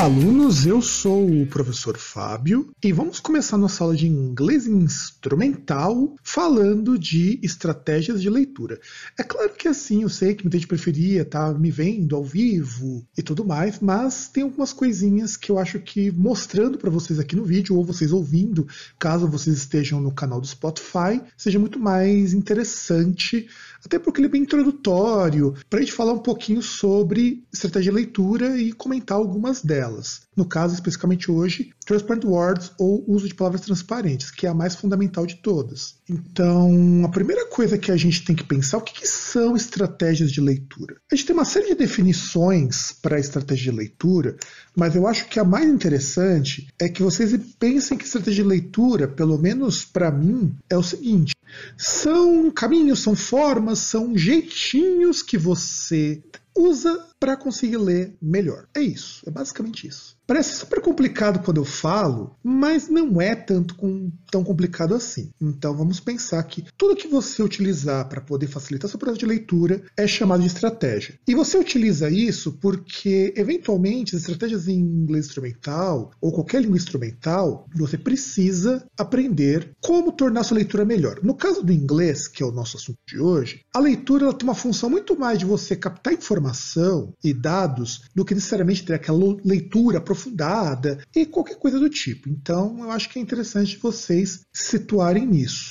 Olá, alunos! Eu sou o professor Fábio e vamos começar nossa aula de inglês instrumental falando de estratégias de leitura. É claro que assim, eu sei que muita gente preferia estar tá me vendo ao vivo e tudo mais, mas tem algumas coisinhas que eu acho que mostrando para vocês aqui no vídeo ou vocês ouvindo, caso vocês estejam no canal do Spotify, seja muito mais interessante até porque ele é bem introdutório, para a gente falar um pouquinho sobre estratégia de leitura e comentar algumas delas. No caso, especificamente hoje, Transparent Words ou uso de palavras transparentes, que é a mais fundamental de todas. Então, a primeira coisa que a gente tem que pensar, o que, que são estratégias de leitura? A gente tem uma série de definições para estratégia de leitura, mas eu acho que a mais interessante é que vocês pensem que estratégia de leitura, pelo menos para mim, é o seguinte: são caminhos, são formas, são jeitinhos que você usa para conseguir ler melhor. É isso, é basicamente isso. Parece super complicado quando eu falo, mas não é tanto com, tão complicado assim. Então vamos pensar que tudo que você utilizar para poder facilitar seu processo de leitura é chamado de estratégia. E você utiliza isso porque, eventualmente, as estratégias em inglês instrumental ou qualquer língua instrumental, você precisa aprender como tornar sua leitura melhor. No caso do inglês, que é o nosso assunto de hoje, a leitura tem uma função muito mais de você captar informação e dados do que necessariamente ter aquela leitura aprofundada e qualquer coisa do tipo. Então, eu acho que é interessante vocês situarem nisso.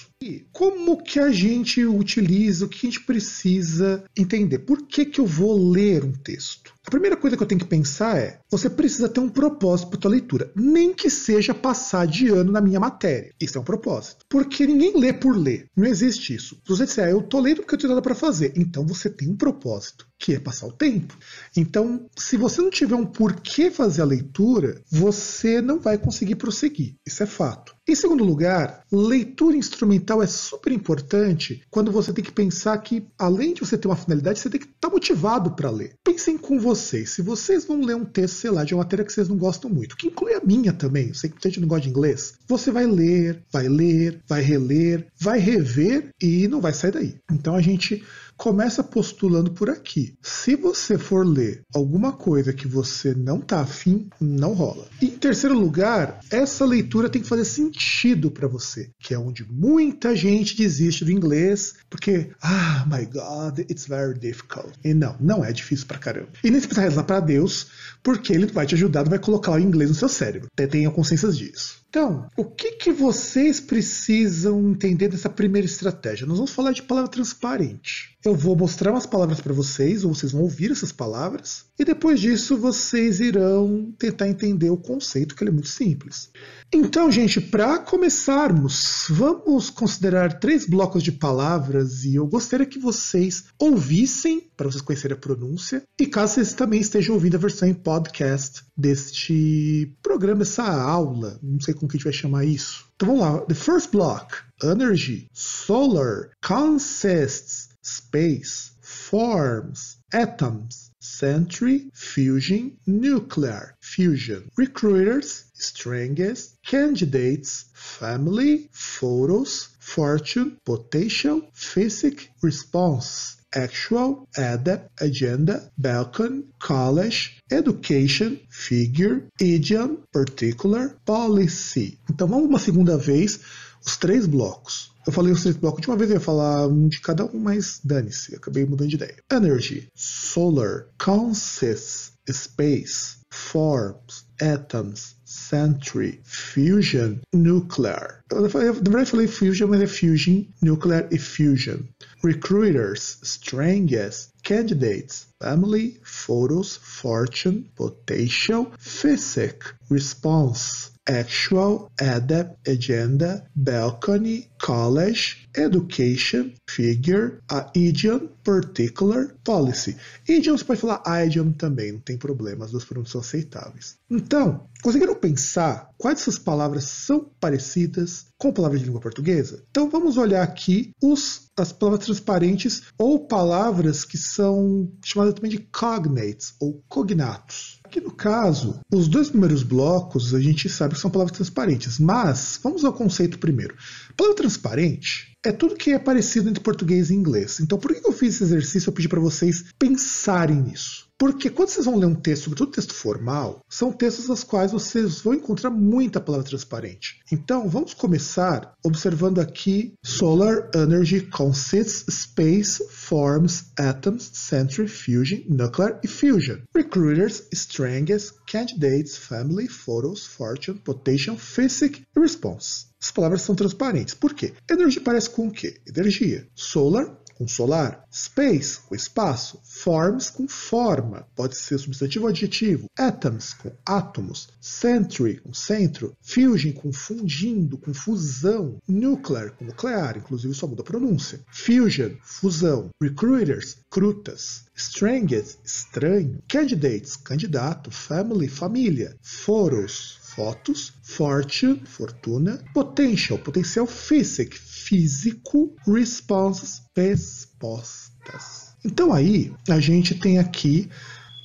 Como que a gente utiliza, o que a gente precisa entender? Por que, que eu vou ler um texto? A primeira coisa que eu tenho que pensar é: você precisa ter um propósito para tua leitura, nem que seja passar de ano na minha matéria. Isso é um propósito. Porque ninguém lê por ler. Não existe isso. Se você disser, ah, eu tô lendo porque eu tenho nada para fazer, então você tem um propósito, que é passar o tempo. Então, se você não tiver um porquê fazer a leitura, você não vai conseguir prosseguir. Isso é fato. Em segundo lugar, leitura instrumental é super importante quando você tem que pensar que, além de você ter uma finalidade, você tem que estar tá motivado para ler. Pensem com vocês, se vocês vão ler um texto, sei lá, de uma matéria que vocês não gostam muito, que inclui a minha também, eu sei que muita gente não gosta de inglês, você vai ler, vai ler, vai reler, vai rever e não vai sair daí. Então a gente começa postulando por aqui. Se você for ler alguma coisa que você não tá afim, não rola. Em terceiro lugar, essa leitura tem que fazer sentido para você, que é onde muita gente desiste do inglês, porque, ah, my God, it's very difficult. E não, não é difícil pra caramba. E nem se precisa rezar para Deus, porque ele vai te ajudar, vai colocar o inglês no seu cérebro. Tenha consciência disso. Então, o que, que vocês precisam entender dessa primeira estratégia? Nós vamos falar de palavra transparente. Eu vou mostrar umas palavras para vocês, ou vocês vão ouvir essas palavras, e depois disso vocês irão tentar entender o conceito, que ele é muito simples. Então, gente, para começarmos, vamos considerar três blocos de palavras e eu gostaria que vocês ouvissem, para vocês conhecerem a pronúncia, e caso vocês também estejam ouvindo a versão em podcast deste programa, essa aula, não sei como que a gente vai chamar isso. Então vamos lá. The first block: energy, solar, consists, space, forms, atoms, century, fusion, nuclear, fusion, recruiters, strangest, candidates, family, photos, fortune, potential, physic, response actual, adapt, agenda, balcony, college, education, figure, idiom, particular, policy. Então vamos uma segunda vez os três blocos. Eu falei os três blocos de uma vez, eu ia falar um de cada um, mas dane-se, acabei mudando de ideia. Energy, solar, consists, space, forms, atoms, century, fusion, nuclear. Eu, na verdade falei fusion, mas é fusion, nuclear e fusion. recruiters, strangest, candidates, family, photos, fortune, potential, physic, response, actual, adapt, agenda, balcony, college, education, figure, a idiom, particular, policy. Idiom você pode falar idiom também, não tem problema, as duas pronúncias são aceitáveis. Então, conseguiram pensar quais dessas palavras são parecidas com palavras de língua portuguesa? Então vamos olhar aqui os, as palavras transparentes ou palavras que são chamadas também de cognates ou cognatos. Aqui no caso, os dois primeiros blocos a gente sabe que são palavras transparentes, mas vamos ao conceito primeiro. Palavra transparente é tudo que é parecido entre português e inglês. Então, por que eu fiz esse exercício? Eu pedi para vocês pensarem nisso. Porque quando vocês vão ler um texto, sobretudo texto formal, são textos nos quais vocês vão encontrar muita palavra transparente. Então, vamos começar observando aqui Solar Energy consists space, forms, atoms, centrifusion, nuclear e fusion. Recruiters, strengths, candidates, family, photos, fortune, potential, physics e response. As palavras são transparentes. Por quê? Energy parece com o quê? Energia. Solar com solar, space com espaço, forms com forma, pode ser substantivo ou adjetivo, atoms com átomos, century com centro, fusion com fundindo, com fusão, nuclear com nuclear, inclusive só muda a pronúncia, fusion, fusão, recruiters, crutas, strangers, estranho, candidates, candidato, family, família, photos, fotos, fortune, fortuna, potential, potencial physic, físico, responses, respostas. Então aí a gente tem aqui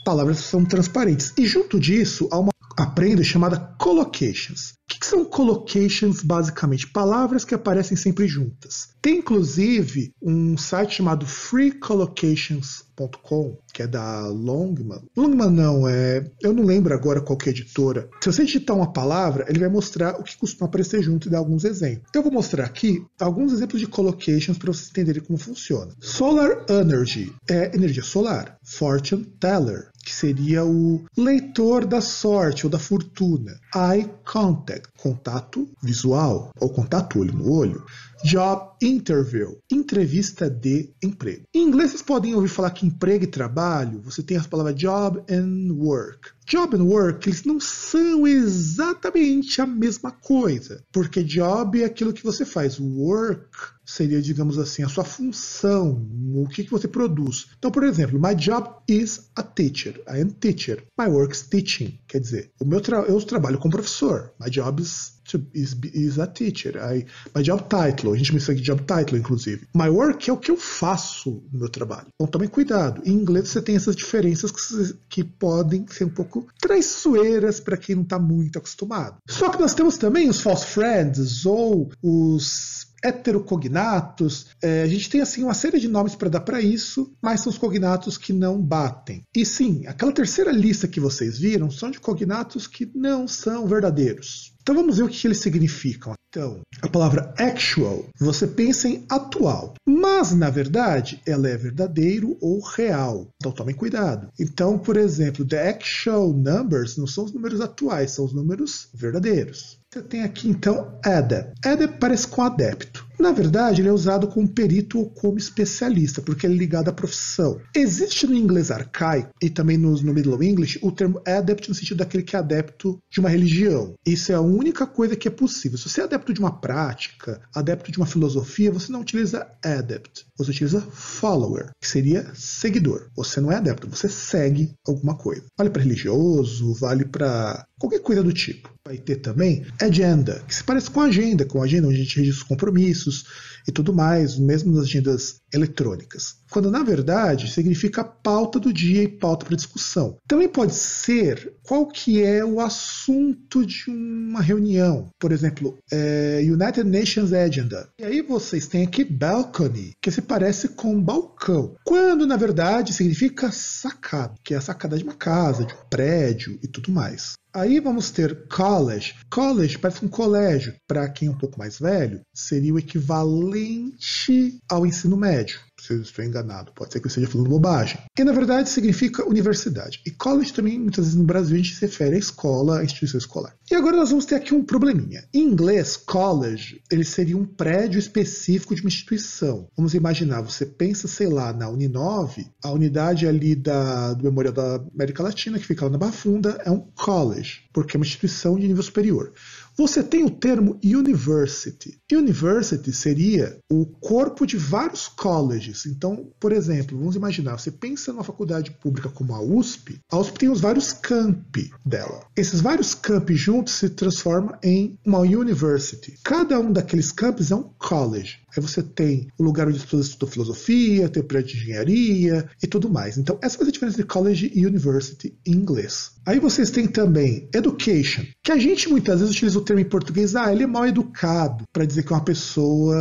palavras que são transparentes. E junto disso há uma aprenda chamada collocations. O que, são collocations, basicamente? Palavras que aparecem sempre juntas. Tem inclusive um site chamado freecollocations.com, que é da Longman. Longman não, é. Eu não lembro agora qual é a editora. Se você digitar uma palavra, ele vai mostrar o que costuma aparecer junto e dar alguns exemplos. Então eu vou mostrar aqui alguns exemplos de collocations para vocês entenderem como funciona. Solar Energy é energia solar. Fortune Teller, que seria o leitor da sorte ou da fortuna. Eye contact, contato visual, ou contato olho no olho. Job interview, entrevista de emprego. Em inglês vocês podem ouvir falar que emprego e trabalho, você tem as palavras job and work. Job and work, eles não são exatamente a mesma coisa, porque job é aquilo que você faz, work seria, digamos assim, a sua função, o que, que você produz. Então, por exemplo, my job is a teacher. I am teacher. My work is teaching. Quer dizer, o meu tra eu trabalho como professor. My job is to, is, is a teacher. I, my job title, a gente me segue job title, inclusive. My work é o que eu faço no meu trabalho. Então tome cuidado. Em inglês você tem essas diferenças que, que podem ser um pouco traiçoeiras para quem não está muito acostumado. Só que nós temos também os false friends ou os heterocognatos. É, a gente tem assim uma série de nomes para dar para isso, mas são os cognatos que não batem. E sim, aquela terceira lista que vocês viram são de cognatos que não são verdadeiros. Então vamos ver o que eles significam. Então, a palavra actual, você pensa em atual, mas na verdade ela é verdadeiro ou real. Então tomem cuidado. Então, por exemplo, the actual numbers não são os números atuais, são os números verdadeiros. Você tem aqui então adept. Adept parece com adepto. Na verdade, ele é usado como perito ou como especialista, porque ele é ligado à profissão. Existe no inglês arcaico e também no, no Middle English o termo adept no sentido daquele que é adepto de uma religião. Isso é a única coisa que é possível. Se você é adepto de uma prática, adepto de uma filosofia, você não utiliza adept. Você utiliza follower, que seria seguidor. Você não é adepto, você segue alguma coisa. Vale para religioso, vale para qualquer coisa do tipo. Vai ter também agenda, que se parece com agenda, com agenda onde a gente registra os compromissos e tudo mais, mesmo nas agendas eletrônicas. Quando na verdade significa pauta do dia e pauta para discussão. Também pode ser qual que é o assunto de uma reunião. Por exemplo, é United Nations Agenda. E aí vocês têm aqui balcony, que se parece com balcão. Quando na verdade significa sacada, que é a sacada de uma casa, de um prédio e tudo mais. Aí vamos ter college. College parece um colégio. Para quem é um pouco mais velho, seria o equivalente ao ensino médio se eu estou enganado, pode ser que eu esteja falando bobagem. E na verdade significa universidade. E college também, muitas vezes no Brasil, a gente se refere à escola, à instituição escolar. E agora nós vamos ter aqui um probleminha. Em inglês, college, ele seria um prédio específico de uma instituição. Vamos imaginar, você pensa, sei lá, na Uninove, a unidade ali da, do Memorial da América Latina, que fica lá na Barra Funda, é um college, porque é uma instituição de nível superior. Você tem o termo university. University seria o corpo de vários colleges. Então, por exemplo, vamos imaginar, você pensa numa faculdade pública como a USP, a USP tem os vários campi dela. Esses vários campi juntos se transformam em uma university. Cada um daqueles campos é um college. Aí você tem o lugar onde as pessoas filosofia, tem o prédio de engenharia e tudo mais. Então, essa é a diferença de college e university em inglês. Aí vocês têm também education, que a gente muitas vezes utiliza o termo em português, ah, ele é mal educado, para dizer que uma pessoa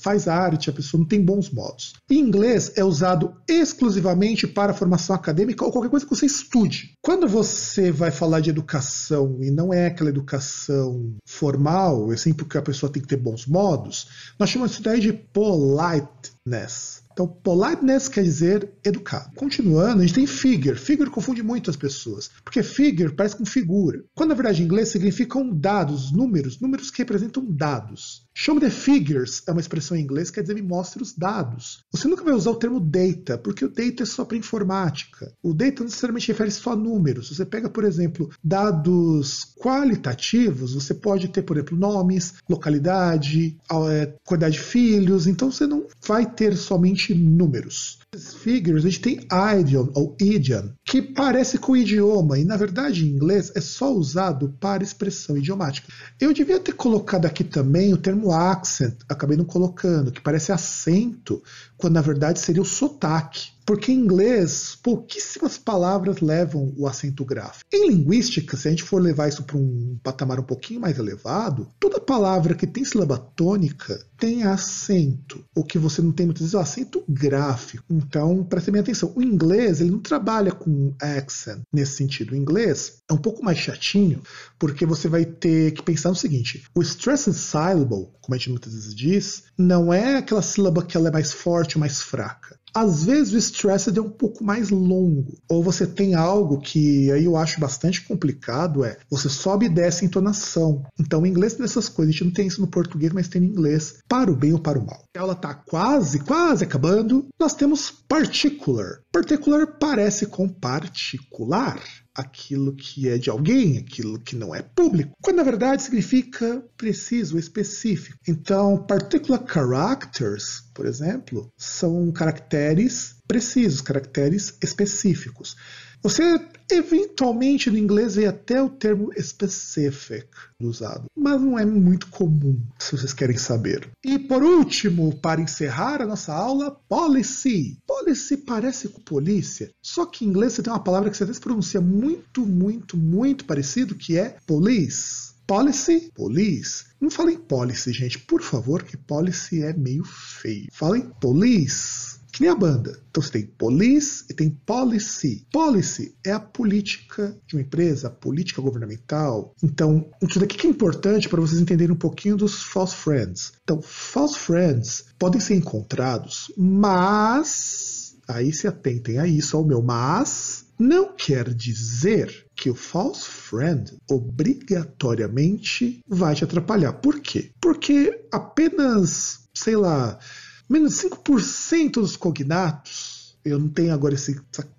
faz arte, a pessoa não tem bons modos. Em inglês é usado exclusivamente para formação acadêmica ou qualquer coisa que você estude. Quando você vai falar de educação e não é aquela educação formal, é sempre porque a pessoa tem que ter bons modos, nós chamamos isso daí de politeness. Então, politeness quer dizer educado. Continuando, a gente tem figure. Figure confunde muito as pessoas, porque figure parece com figura, quando na verdade em inglês significam dados, números, números que representam dados. Show the figures é uma expressão em inglês que quer dizer me mostre os dados. Você nunca vai usar o termo data, porque o data é só para informática. O data não necessariamente refere só a números. Você pega, por exemplo, dados qualitativos, você pode ter, por exemplo, nomes, localidade, é, quantidade de filhos, então você não vai ter somente números. Figures, a gente tem idiom ou idiom, que parece com idioma, e na verdade em inglês é só usado para expressão idiomática. Eu devia ter colocado aqui também o termo accent, acabei não colocando, que parece acento, quando na verdade seria o sotaque. Porque em inglês, pouquíssimas palavras levam o acento gráfico. Em linguística, se a gente for levar isso para um patamar um pouquinho mais elevado, toda palavra que tem sílaba tônica tem acento. O que você não tem muitas vezes é o acento gráfico. Então, prestem bem atenção. O inglês, ele não trabalha com accent nesse sentido. O inglês é um pouco mais chatinho, porque você vai ter que pensar no seguinte: o stress syllable, como a gente muitas vezes diz, não é aquela sílaba que ela é mais forte ou mais fraca. Às vezes o stressed é um pouco mais longo, ou você tem algo que aí eu acho bastante complicado, é você sobe e desce a entonação. Então, em inglês dessas coisas, a gente não tem isso no português, mas tem no inglês, para o bem ou para o mal. Ela está quase, quase acabando. Nós temos particular. Particular parece com particular aquilo que é de alguém, aquilo que não é público, quando na verdade significa preciso, específico. Então, particular characters, por exemplo, são caracteres precisos, caracteres específicos. Você eventualmente no inglês vê até o termo specific usado, mas não é muito comum, se vocês querem saber. E por último, para encerrar a nossa aula, policy. Policy parece com polícia, só que em inglês você tem uma palavra que você se pronuncia muito, muito, muito parecido, que é police. Policy, police. Não falem policy, gente, por favor, que policy é meio feio. Falem police que nem a banda. Então você tem police e tem policy. Policy é a política de uma empresa, a política governamental. Então, isso daqui que é importante para vocês entenderem um pouquinho dos false friends. Então, false friends podem ser encontrados, mas aí se atentem a isso, ao meu mas não quer dizer que o false friend obrigatoriamente vai te atrapalhar. Por quê? Porque apenas, sei lá, Menos 5% dos cognatos, eu não tenho agora esse,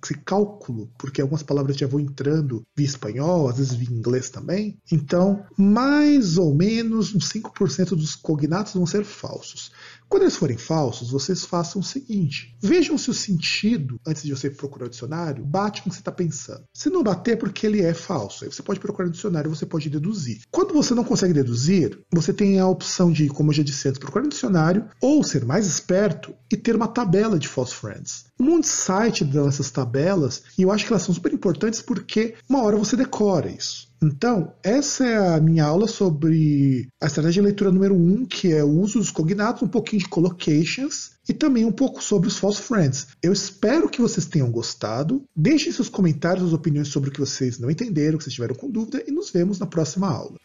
esse, cálculo, porque algumas palavras já vão entrando via espanhol, às vezes via inglês também. Então, mais ou menos uns 5% dos cognatos vão ser falsos. Quando eles forem falsos, vocês façam o seguinte: vejam se o sentido, antes de você procurar o dicionário, bate com o que você está pensando. Se não bater, é porque ele é falso. Aí você pode procurar no dicionário, você pode deduzir. Quando você não consegue deduzir, você tem a opção de, como eu já disse antes, procurar no dicionário ou ser mais esperto e ter uma tabela de false friends. Um monte de site dão essas tabelas e eu acho que elas são super importantes porque uma hora você decora isso. Então, essa é a minha aula sobre a estratégia de leitura número 1, um, que é o uso dos cognatos, um pouquinho de collocations e também um pouco sobre os false friends. Eu espero que vocês tenham gostado. Deixem seus comentários, suas opiniões sobre o que vocês não entenderam, que vocês tiveram com dúvida e nos vemos na próxima aula.